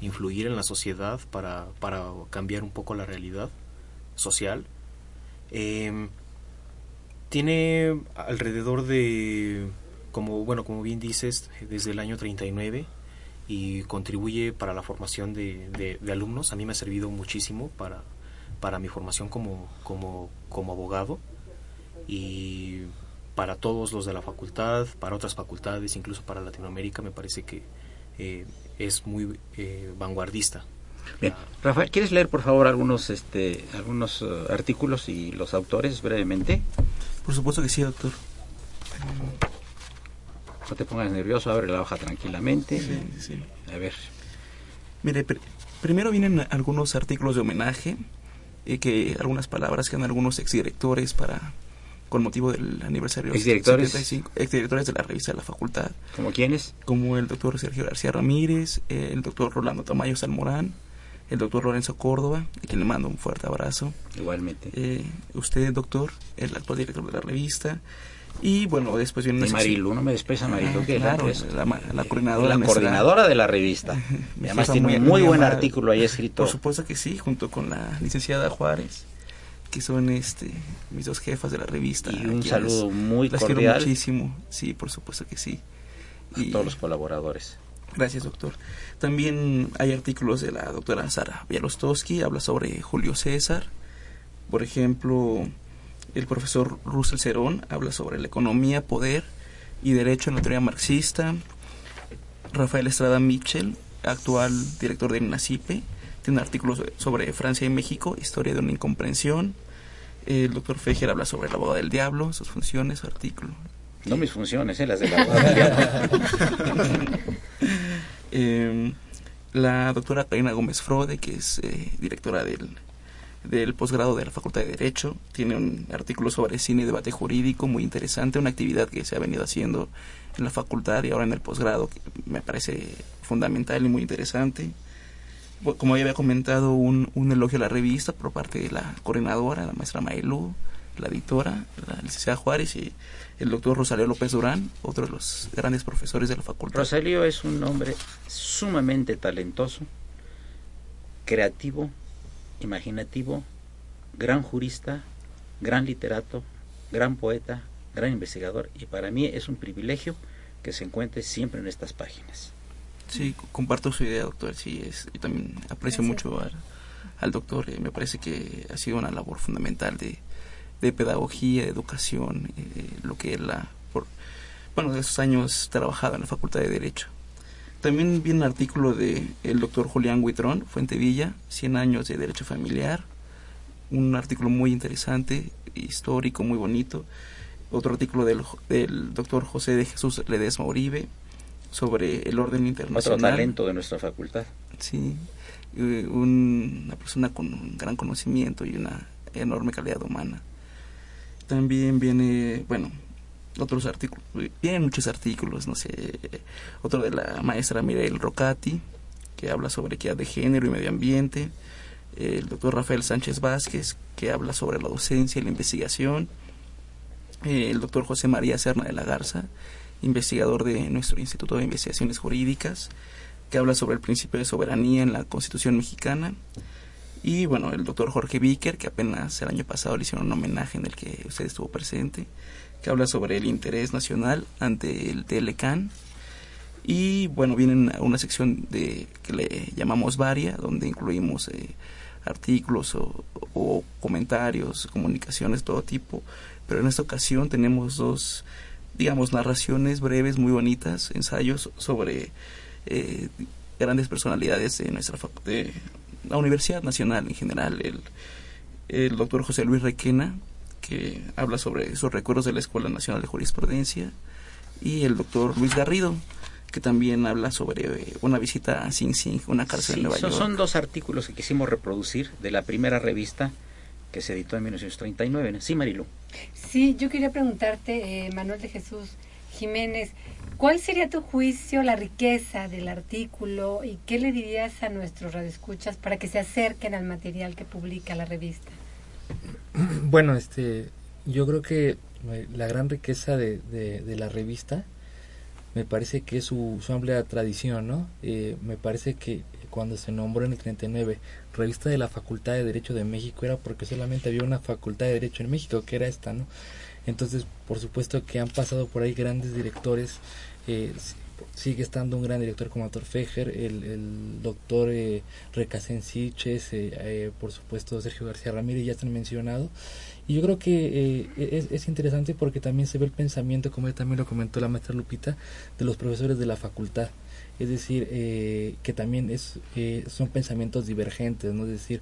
influir en la sociedad para, para cambiar un poco la realidad social. Em, tiene alrededor de, como, bueno, como bien dices, desde el año 39 y contribuye para la formación de, de, alumnos. A mí me ha servido muchísimo para, para mi formación como, como, como abogado y para todos los de la facultad, para otras facultades, incluso para Latinoamérica, me parece que eh, es muy eh, vanguardista. Bien. Rafael, ¿quieres leer por favor algunos este algunos eh, artículos y los autores brevemente? Por supuesto que sí, doctor. No te pongas nervioso, abre la hoja tranquilamente. Sí, sí. A ver. Mire, primero vienen algunos artículos de homenaje, y que algunas palabras que dan algunos exdirectores para con motivo del aniversario exdirectores exdirectores de la revista de la facultad. Como quiénes como el doctor Sergio García Ramírez el doctor Rolando Tamayo Salmorán el doctor Lorenzo Córdoba a quien le mando un fuerte abrazo. Igualmente. Eh, usted doctor el actual director de la revista. Y bueno, después viene y Marilu, no me despreza Marilu, que claro, es la, la, coordinadora. La coordinadora de la revista. Además tiene un muy, buen artículo ahí escrito. Por supuesto que sí, junto con la licenciada Juárez que son este mis dos jefas de la revista. Y un saludo muy las cordial. quiero muchísimo, sí, por supuesto que sí. A y, todos los colaboradores. Gracias, doctor. También hay artículos de la doctora Sara Bialostowski, habla sobre Julio César. Por ejemplo, el profesor Russell Cerón habla sobre la economía, poder y derecho en la teoría marxista. Rafael Estrada Mitchell, actual director de INACIPE, tiene un artículo sobre Francia y México, historia de una incomprensión. El doctor Fejer habla sobre la boda del diablo, sus funciones, su artículo. No mis funciones, ¿eh? las de la boda del diablo. eh, la doctora Karina Gómez Frode, que es eh, directora del, del posgrado de la Facultad de Derecho, tiene un artículo sobre cine y debate jurídico muy interesante, una actividad que se ha venido haciendo en la facultad y ahora en el posgrado, que me parece fundamental y muy interesante. Como ya había comentado, un, un elogio a la revista por parte de la coordinadora, la maestra Maelú, la editora, la licenciada Juárez y el doctor Rosalío López Durán, otro de los grandes profesores de la facultad. Rosalío es un hombre sumamente talentoso, creativo, imaginativo, gran jurista, gran literato, gran poeta, gran investigador y para mí es un privilegio que se encuentre siempre en estas páginas. Sí, comparto su idea, doctor. Sí, es, yo también aprecio mucho al, al doctor. Eh, me parece que ha sido una labor fundamental de, de pedagogía, de educación, eh, lo que él ha, por, bueno, de esos años trabajado en la Facultad de Derecho. También vi un artículo de el doctor Julián Huitrón, Fuentevilla, 100 años de Derecho Familiar, un artículo muy interesante, histórico, muy bonito. Otro artículo del, del doctor José de Jesús Ledesma Uribe sobre el orden internacional. Otro talento de nuestra facultad. Sí, un, una persona con un gran conocimiento y una enorme calidad humana. También viene, bueno, otros artículos, vienen muchos artículos, no sé, otro de la maestra Mireille Rocati, que habla sobre equidad de género y medio ambiente, el doctor Rafael Sánchez Vázquez, que habla sobre la docencia y la investigación, el doctor José María Serna de la Garza, investigador de nuestro Instituto de Investigaciones Jurídicas, que habla sobre el principio de soberanía en la Constitución mexicana, y bueno, el doctor Jorge Víquer, que apenas el año pasado le hicieron un homenaje en el que usted estuvo presente, que habla sobre el interés nacional ante el TLCAN. Y bueno, viene una sección de que le llamamos Varia, donde incluimos eh, artículos o, o, comentarios, comunicaciones, todo tipo. Pero en esta ocasión tenemos dos, digamos, narraciones breves, muy bonitas, ensayos sobre eh, grandes personalidades de nuestra de la Universidad Nacional en general. El, el doctor José Luis Requena, que habla sobre esos recuerdos de la Escuela Nacional de Jurisprudencia, y el doctor Luis Garrido, que también habla sobre una visita a Sing Sing, una cárcel sí, en Nueva son, York. Son dos artículos que quisimos reproducir de la primera revista que se editó en 1939. Sí, Marilu. Sí, yo quería preguntarte, eh, Manuel de Jesús Jiménez, ¿cuál sería tu juicio, la riqueza del artículo y qué le dirías a nuestros radioescuchas para que se acerquen al material que publica la revista? Bueno, este, yo creo que la gran riqueza de, de, de la revista me parece que es su, su amplia tradición, ¿no? Eh, me parece que cuando se nombró en el 39 revista de la Facultad de Derecho de México era porque solamente había una Facultad de Derecho en México, que era esta, ¿no? Entonces, por supuesto que han pasado por ahí grandes directores, eh, sigue estando un gran director como Arthur Fejer, el, doctor eh, Recasensiches, eh, eh, por supuesto Sergio García Ramírez, ya han mencionado. Y yo creo que eh, es, es, interesante porque también se ve el pensamiento, como también lo comentó la maestra Lupita, de los profesores de la facultad. Es decir, eh, que también es, eh, son pensamientos divergentes, ¿no? Es decir,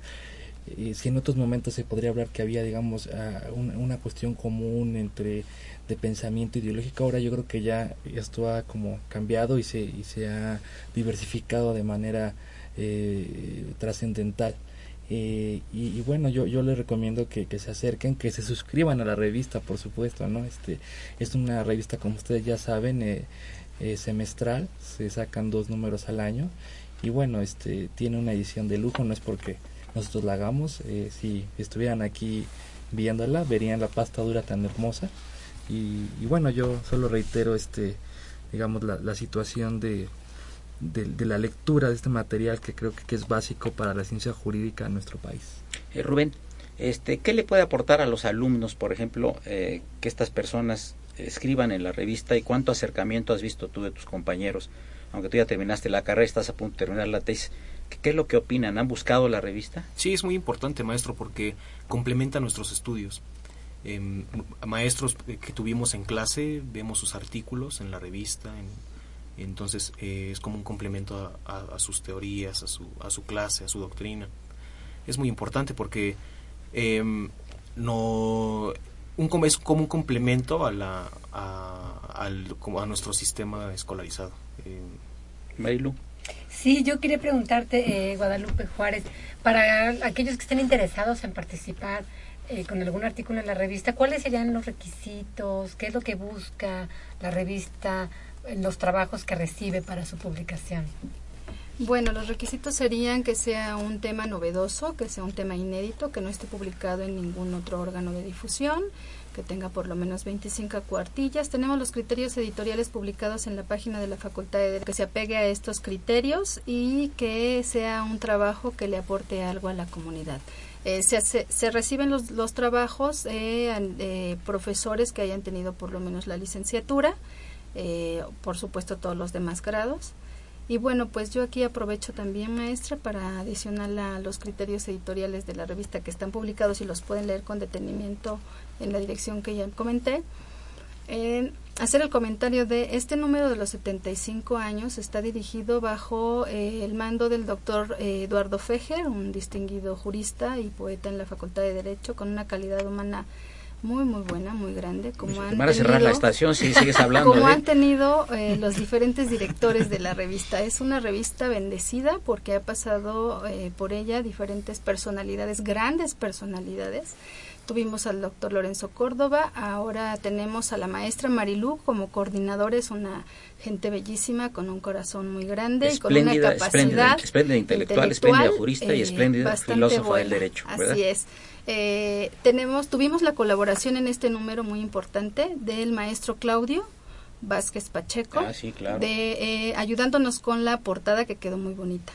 eh, si en otros momentos se podría hablar que había, digamos, uh, una, una, cuestión común entre de pensamiento ideológico, ahora yo creo que ya esto ha como cambiado y se, y se ha diversificado de manera eh, trascendental. Eh, y, y, bueno, yo, yo les recomiendo que, que, se acerquen, que se suscriban a la revista, por supuesto, ¿no? Este, es una revista, como ustedes ya saben, eh, semestral, se sacan dos números al año y bueno, este, tiene una edición de lujo, no es porque nosotros la hagamos, eh, si estuvieran aquí viéndola, verían la pasta dura tan hermosa y, bueno, yo solo reitero este, digamos, la, situación de, de, la lectura de este material que creo que, es básico para la ciencia jurídica en nuestro país. Eh, Rubén, este, ¿qué le puede aportar a los alumnos, por ejemplo, que estas personas escriban en la revista y cuánto acercamiento has visto tú de tus compañeros? Aunque tú ya terminaste la carrera, estás a punto de terminar la tesis, ¿Qué es lo que opinan? ¿Han buscado la revista? Sí, es muy importante, maestro, porque complementa nuestros estudios. Em, maestros que tuvimos en clase, vemos sus artículos en la revista, entonces eh, es como un complemento a, sus teorías, a su, a su clase, a su doctrina. Es muy importante porque em, no un, es como un complemento a, la, a, a nuestro sistema escolarizado. Eh, Marilu. Sí, yo quería preguntarte, eh, Guadalupe Juárez, para aquellos que estén interesados en participar eh, con algún artículo en la revista, ¿cuáles serían los requisitos? ¿Qué es lo que busca la revista en los trabajos que recibe para su publicación? Bueno, los requisitos serían que sea un tema novedoso, que sea un tema inédito, que no esté publicado en ningún otro órgano de difusión, que tenga por lo menos 25 cuartillas. Tenemos los criterios editoriales publicados en la página de la Facultad de que se apegue a estos criterios y que sea un trabajo que le aporte algo a la comunidad. Eh, se, se, reciben los, los trabajos eh, profesores que hayan tenido por lo menos la licenciatura, eh, por supuesto todos los demás grados. Y bueno, pues yo aquí aprovecho también, maestra, para adicionar a los criterios editoriales de la revista que están publicados y los pueden leer con detenimiento en la dirección que ya comenté. hacer el comentario de este número de los 75 años está dirigido bajo eh, el mando del doctor eh, Eduardo Fejer, un distinguido jurista y poeta en la Facultad de Derecho con una calidad humana muy muy buena, muy grande, como han tenido, cerrar la estación si sigues hablando. Como han tenido eh, los diferentes directores de la revista. Es una revista bendecida porque ha pasado eh, por ella diferentes personalidades, grandes personalidades. Tuvimos al doctor Lorenzo Córdoba, ahora tenemos a la maestra Marilú como coordinadora, es una gente bellísima, con un corazón muy grande y con una capacidad espléndida, intelectual, espléndida jurista y eh, espléndida filósofa del derecho. Así es. Eh, tenemos, tuvimos la colaboración en este número muy importante del maestro Claudio Vázquez Pacheco, ah, de, eh, ayudándonos con la portada que quedó muy bonita.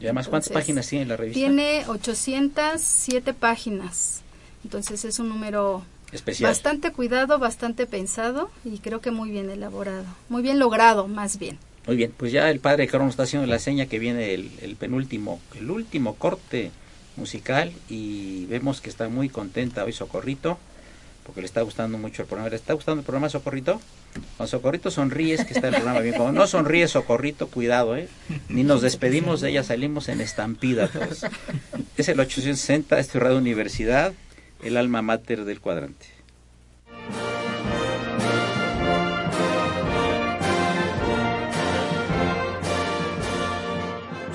¿Y además cuántas páginas tiene la revista? Tiene 807 páginas, entonces es un número Especial. bastante cuidado, bastante pensado y creo que muy bien elaborado, muy bien logrado más bien. Muy bien, pues ya el padre Crono está haciendo la seña que viene el, el penúltimo, el último corte musical y vemos que está muy contenta hoy Socorrito porque le está gustando mucho el programa. ¿Le está gustando el programa Socorrito? Con Socorrito sonríes que está el programa bien. Cuando no sonríe Socorrito, cuidado, ¿eh? Ni nos despedimos de ella, salimos en estampida todos. Es el 860, este Radio Universidad, el alma mater del cuadrante.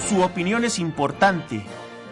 Su opinión es importante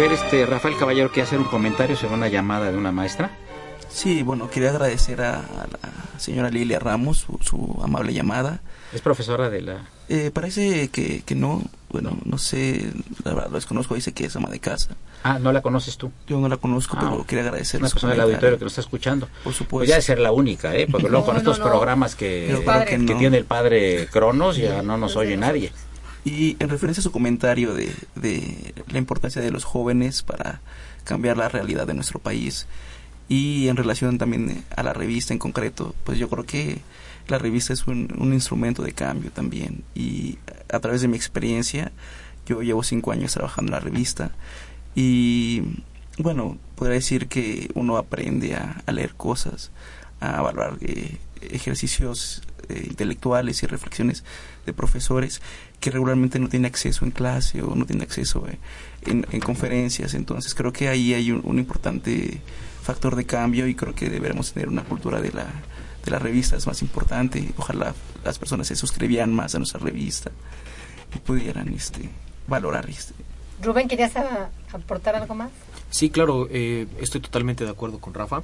Este, Rafael Caballero quiere hacer un comentario sobre una llamada de una maestra. Sí, bueno, quería agradecer a, la señora Lilia Ramos su, amable llamada. ¿Es profesora de la...? Eh, parece que, que no, bueno, no sé, la verdad lo desconozco, dice que es ama de casa. Ah, ¿no la conoces tú? Yo no la conozco, pero ah, quería agradecer. Una persona del auditorio que nos está escuchando. Por supuesto. Pues ya de ser la única, ¿eh? Porque luego con estos programas que, que, tiene el padre Cronos ya no nos oye nadie. Y en referencia a su comentario de, de la importancia de los jóvenes para cambiar la realidad de nuestro país y en relación también a la revista en concreto, pues yo creo que la revista es un, un instrumento de cambio también. Y a través de mi experiencia, yo llevo cinco años trabajando en la revista y bueno, podría decir que uno aprende a, a leer cosas, a valorar eh, ejercicios eh, intelectuales y reflexiones de profesores que regularmente no tienen acceso en clase o no tienen acceso eh, en, en, conferencias. Entonces creo que ahí hay un, un, importante factor de cambio y creo que deberemos tener una cultura de la de las revistas más importante. Ojalá las personas se suscribieran más a nuestra revista y pudieran este, valorar. Este. Rubén, ¿querías aportar algo más? Sí, claro, eh, estoy totalmente de acuerdo con Rafa.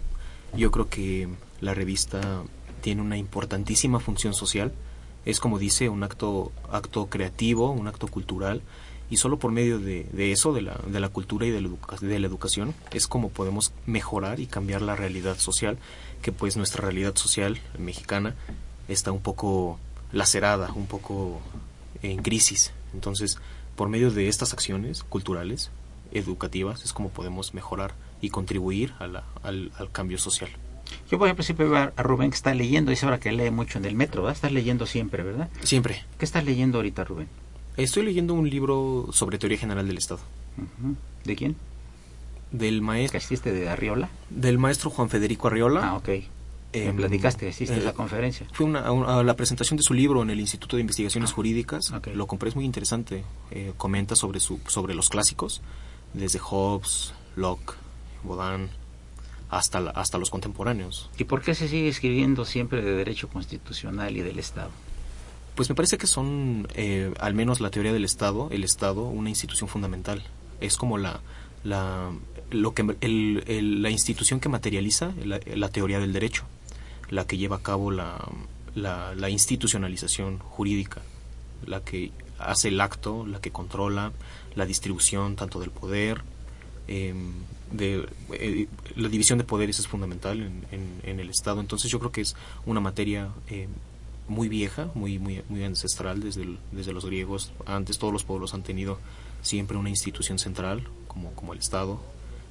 Yo creo que la revista tiene una importantísima función social. Es como dice, un acto, acto creativo, un acto cultural. Y solo por medio de, de eso, de la, de la cultura y de la, de la educación, es como podemos mejorar y cambiar la realidad social, que pues nuestra realidad social mexicana está un poco lacerada, un poco en crisis. Entonces, por medio de estas acciones culturales, educativas, es como podemos mejorar y contribuir a la, al, al, cambio social. Yo, por ejemplo, siempre veo a Rubén que está leyendo, dice ahora que lee mucho en el metro, ¿verdad? Estás leyendo siempre, ¿verdad? Siempre. ¿Qué estás leyendo ahorita, Rubén? Estoy leyendo un libro sobre teoría general del Estado. Uh -huh. ¿De quién? Del maestro. ¿Que asiste de Arriola? Del maestro Juan Federico Arriola. Ah, ok. Eh, Me platicaste, asiste eh, a la conferencia. Fue una, a, la presentación de su libro en el Instituto de Investigaciones ah, Jurídicas. Okay. Lo compré, es muy interesante. Eh, comenta sobre, su, sobre los clásicos, desde Hobbes, Locke, Baudin, hasta, la, hasta los contemporáneos. ¿Y por qué se sigue escribiendo siempre de derecho constitucional y del Estado? Pues me parece que son, eh, al menos la teoría del Estado, el Estado, una institución fundamental. Es como la, la, lo que, el, el, la institución que materializa la, la, teoría del derecho, la que lleva a cabo la, la, la institucionalización jurídica, la que hace el acto, la que controla la distribución tanto del poder, eh, de, eh, la división de poderes es fundamental en, en, el Estado. Entonces yo creo que es una materia eh, muy vieja, muy, muy, muy ancestral desde, desde los griegos. Antes todos los pueblos han tenido siempre una institución central, como, como el Estado.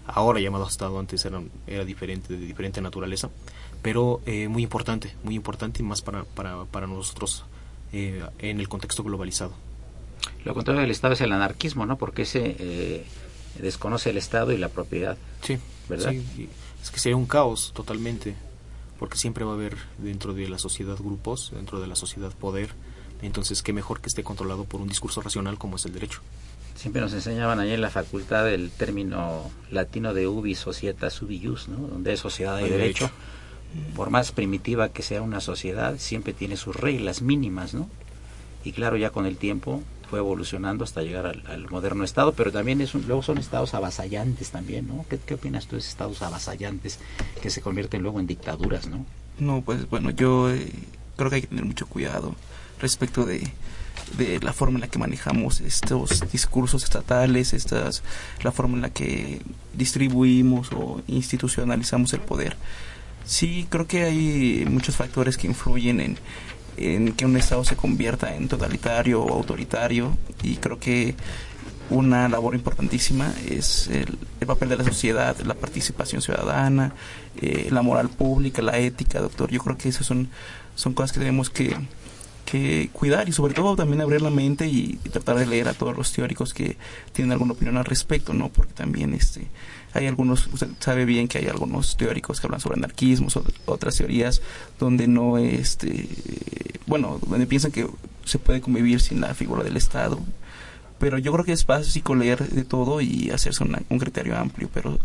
Ahora llamado Estado, antes era, era diferente, de diferente naturaleza, pero eh, muy importante, muy importante y más para, para, para nosotros eh, en el contexto globalizado. Lo contrario del Estado es el anarquismo, ¿no? Porque ese eh, desconoce el Estado y la propiedad. Sí, ¿verdad? Sí, es que sería un caos totalmente porque siempre va a haber dentro de la sociedad grupos, dentro de la sociedad poder, entonces qué mejor que esté controlado por un discurso racional como es el derecho. Siempre nos enseñaban allí en la facultad el término latino de ubi societas ubi jus, ¿no? donde es sociedad y derecho. derecho. Por más primitiva que sea una sociedad, siempre tiene sus reglas mínimas, ¿no? Y claro, ya con el tiempo fue evolucionando hasta llegar al, al moderno estado, pero también es un, luego son estados avasallantes también, ¿no? ¿Qué, ¿Qué, opinas tú de estados avasallantes que se convierten luego en dictaduras, no? No, pues bueno, yo eh, creo que hay que tener mucho cuidado respecto de, de la forma en la que manejamos estos discursos estatales, estas, la forma en la que distribuimos o institucionalizamos el poder. Sí, creo que hay muchos factores que influyen en, en que un Estado se convierta en totalitario o autoritario y creo que una labor importantísima es el, el papel de la sociedad, la participación ciudadana, eh, la moral pública, la ética, doctor. Yo creo que esas son, son cosas que tenemos que, que cuidar y sobre todo también abrir la mente y, y, tratar de leer a todos los teóricos que tienen alguna opinión al respecto, ¿no? Porque también este hay algunos, usted sabe bien que hay algunos teóricos que hablan sobre anarquismo, sobre otras teorías donde no, este, bueno, donde piensan que se puede convivir sin la figura del Estado. Pero yo creo que es básico leer de todo y hacerse una, un criterio amplio, pero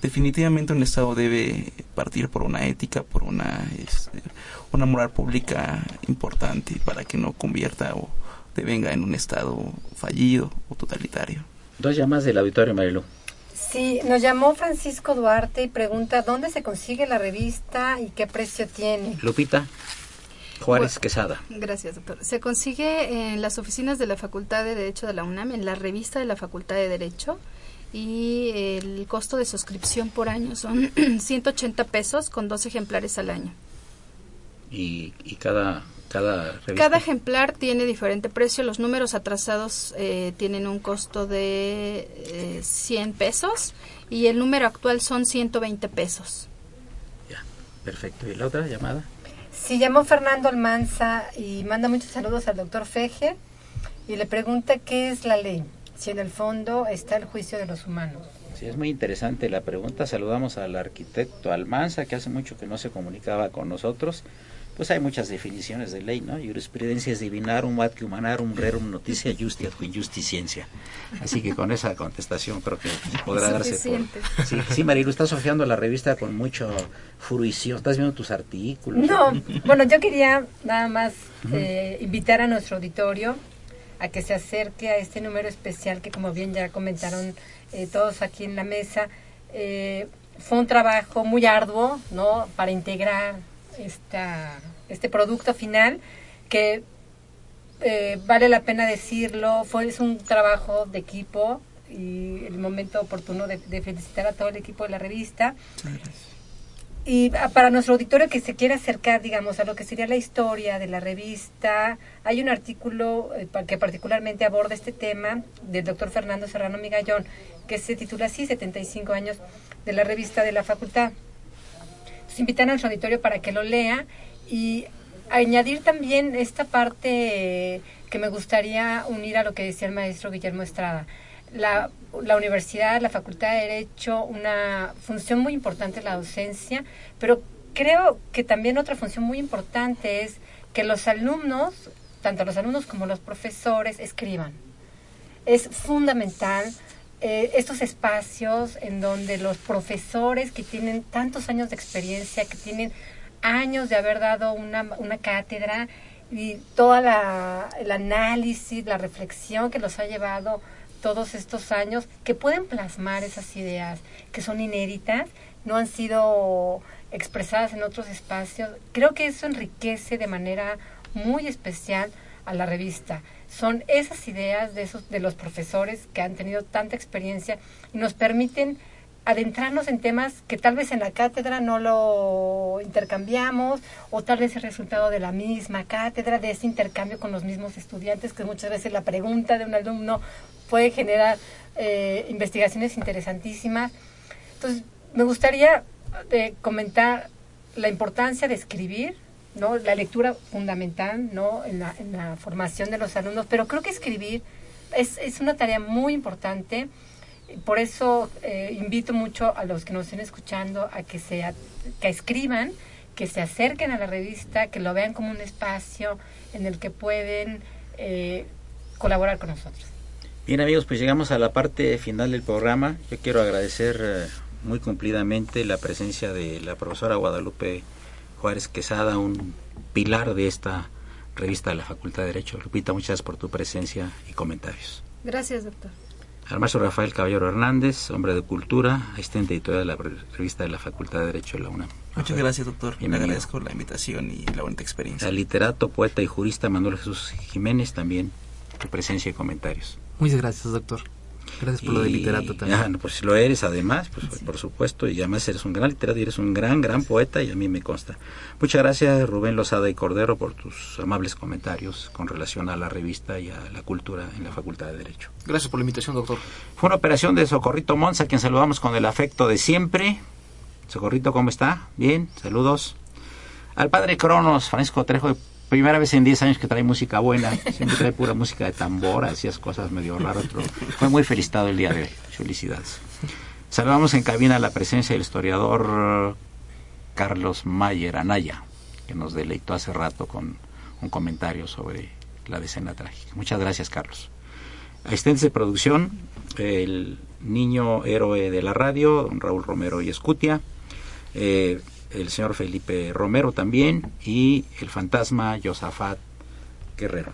definitivamente un Estado debe partir por una ética, por una, este, una moral pública importante para que no convierta o devenga en un Estado fallido o totalitario. Dos llamadas del auditorio, Marilu. Sí, nos llamó Francisco Duarte y pregunta dónde se consigue la revista y qué precio tiene. Lupita. Juárez bueno, Quesada. Gracias, doctor. Se consigue en las oficinas de la Facultad de Derecho de la UNAM, en la revista de la Facultad de Derecho, y el costo de suscripción por año son 180 pesos con dos ejemplares al año. ¿Y, y cada cada revista? Cada ejemplar tiene diferente precio. Los números atrasados eh, tienen un costo de eh, 100 pesos y el número actual son 120 pesos. Ya, perfecto. ¿Y la otra llamada? Sí, llamó Fernando Almanza y manda muchos saludos al doctor Feje y le pregunta qué es la ley, si en el fondo está el juicio de los humanos. Sí, es muy interesante la pregunta. Saludamos al arquitecto Almanza, que hace mucho que no se comunicaba con nosotros. Pues hay muchas definiciones de ley, ¿no? Jurisprudencia es divinarum, ad humanum, rerum, noticia, justia, injusticiencia. Así que con esa contestación creo que podrá darse por... Sí, sí, Marilu, estás ojeando la revista con mucho fruición. ¿Estás viendo tus artículos? No, bueno, yo quería nada más eh, invitar a nuestro auditorio a que se acerque a este número especial que como bien ya comentaron eh, todos aquí en la mesa, eh, fue un trabajo muy arduo, ¿no? Para integrar esta, este producto final que eh, vale la pena decirlo, fue es un trabajo de equipo y el momento oportuno de, de felicitar a todo el equipo de la revista. Y para nuestro auditorio que se quiere acercar, digamos, a lo que sería la historia de la revista, hay un artículo eh, que particularmente aborda este tema del doctor Fernando Serrano Migallón, que se titula así, 75 años de la revista de la facultad. Entonces invitan a nuestro auditorio para que lo lea y añadir también esta parte que me gustaría unir a lo que decía el maestro Guillermo Estrada. La, universidad, la facultad de Derecho, una función muy importante es la docencia, pero creo que también otra función muy importante es que los alumnos, tanto los alumnos como los profesores, escriban. Es fundamental eh, estos espacios en donde los profesores que tienen tantos años de experiencia, que tienen años de haber dado una, una cátedra y toda la, el análisis, la reflexión que los ha llevado todos estos años, que pueden plasmar esas ideas que son inéditas, no han sido expresadas en otros espacios. Creo que eso enriquece de manera muy especial a la revista. Son esas ideas de esos de los profesores que han tenido tanta experiencia y nos permiten adentrarnos en temas que tal vez en la cátedra no lo intercambiamos o tal vez el resultado de la misma cátedra, de ese intercambio con los mismos estudiantes, que muchas veces la pregunta de un alumno puede generar eh, investigaciones interesantísimas. Entonces, me gustaría eh, comentar la importancia de escribir, ¿no? La lectura fundamental, ¿no? En la, formación de los alumnos, pero creo que escribir es, una tarea muy importante. Por eso eh, invito mucho a los que nos estén escuchando a que, se, escriban, que se acerquen a la revista, que lo vean como un espacio en el que pueden eh, colaborar con nosotros. Bien amigos, pues llegamos a la parte final del programa. Yo quiero agradecer eh, muy cumplidamente la presencia de la profesora Guadalupe Juárez Quesada, un pilar de esta revista de la Facultad de Derecho. Lupita, muchas gracias por tu presencia y comentarios. Gracias, doctor. Al maestro Rafael Caballero Hernández, hombre de cultura, asistente editorial de la revista de la Facultad de Derecho de la UNAM. Muchas gracias, doctor. Le agradezco la invitación y la bonita experiencia. Al literato, poeta y jurista Manuel Jesús Jiménez, también tu presencia y comentarios. Muchas gracias, doctor. Gracias por y, lo de literato también. Ah, no, pues lo eres además, pues sí. por supuesto, y además eres un gran literato y eres un gran, gran poeta y a mí me consta. Muchas gracias Rubén Lozada y Cordero por tus amables comentarios con relación a la revista y a la cultura en la Facultad de Derecho. Gracias por la invitación, doctor. Fue una operación de Socorrito Monza, a quien saludamos con el afecto de siempre. Socorrito, ¿cómo está? Bien, saludos. Al padre Cronos, Francisco Trejo primera vez en 10 años que trae música buena, siempre trae pura música de tambor, hacías cosas medio raras, pero fue muy felicitado el día de hoy. Felicidades. Saludamos en cabina la presencia del historiador Carlos Mayer Anaya, que nos deleitó hace rato con un comentario sobre la decena trágica. Muchas gracias, Carlos. Asistentes de producción, el niño héroe de la radio, don Raúl Romero y Escutia. Eh, el señor Felipe Romero también y el fantasma Josafat Guerrero.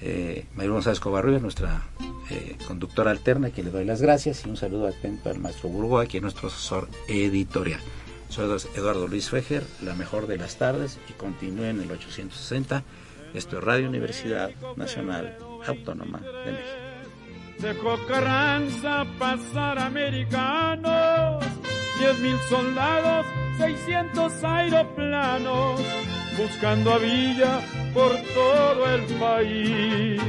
Eh, María González Covarrubias, nuestra eh, conductora alterna, a quien le doy las gracias y un saludo atento al maestro Burgoa, quien es nuestro asesor editorial. Soy Eduardo Luis Fejer, la mejor de las tardes y continúen en el 860. Esto es Radio Universidad Nacional Autónoma de México. Dejó Carranza pasar americanos, diez mil soldados, 600 aeroplanos buscando a Villa por todo el país.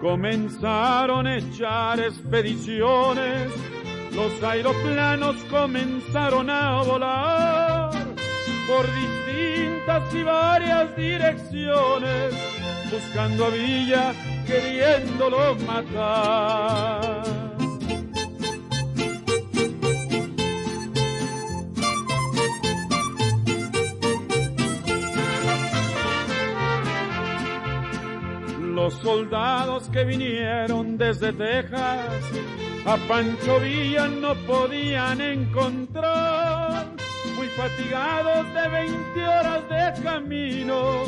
Comenzaron a echar expediciones, los aeroplanos comenzaron a volar por distintas y varias direcciones, buscando a Villa, queriéndolo matar. Los soldados que vinieron desde Texas a Pancho Villa no podían encontrar. Muy fatigados de 20 horas de camino,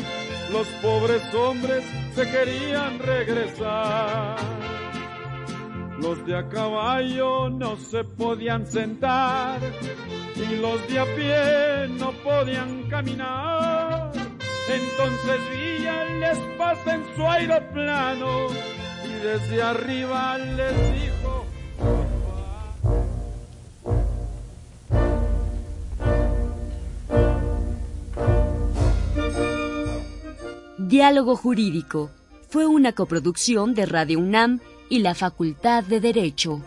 los pobres hombres se querían regresar. Los de a caballo no se podían sentar y los de a pie no podían caminar. Entonces Villa les pasa en su aeroplano y desde arriba les dijo. Diálogo Jurídico fue una coproducción de Radio UNAM y la Facultad de Derecho.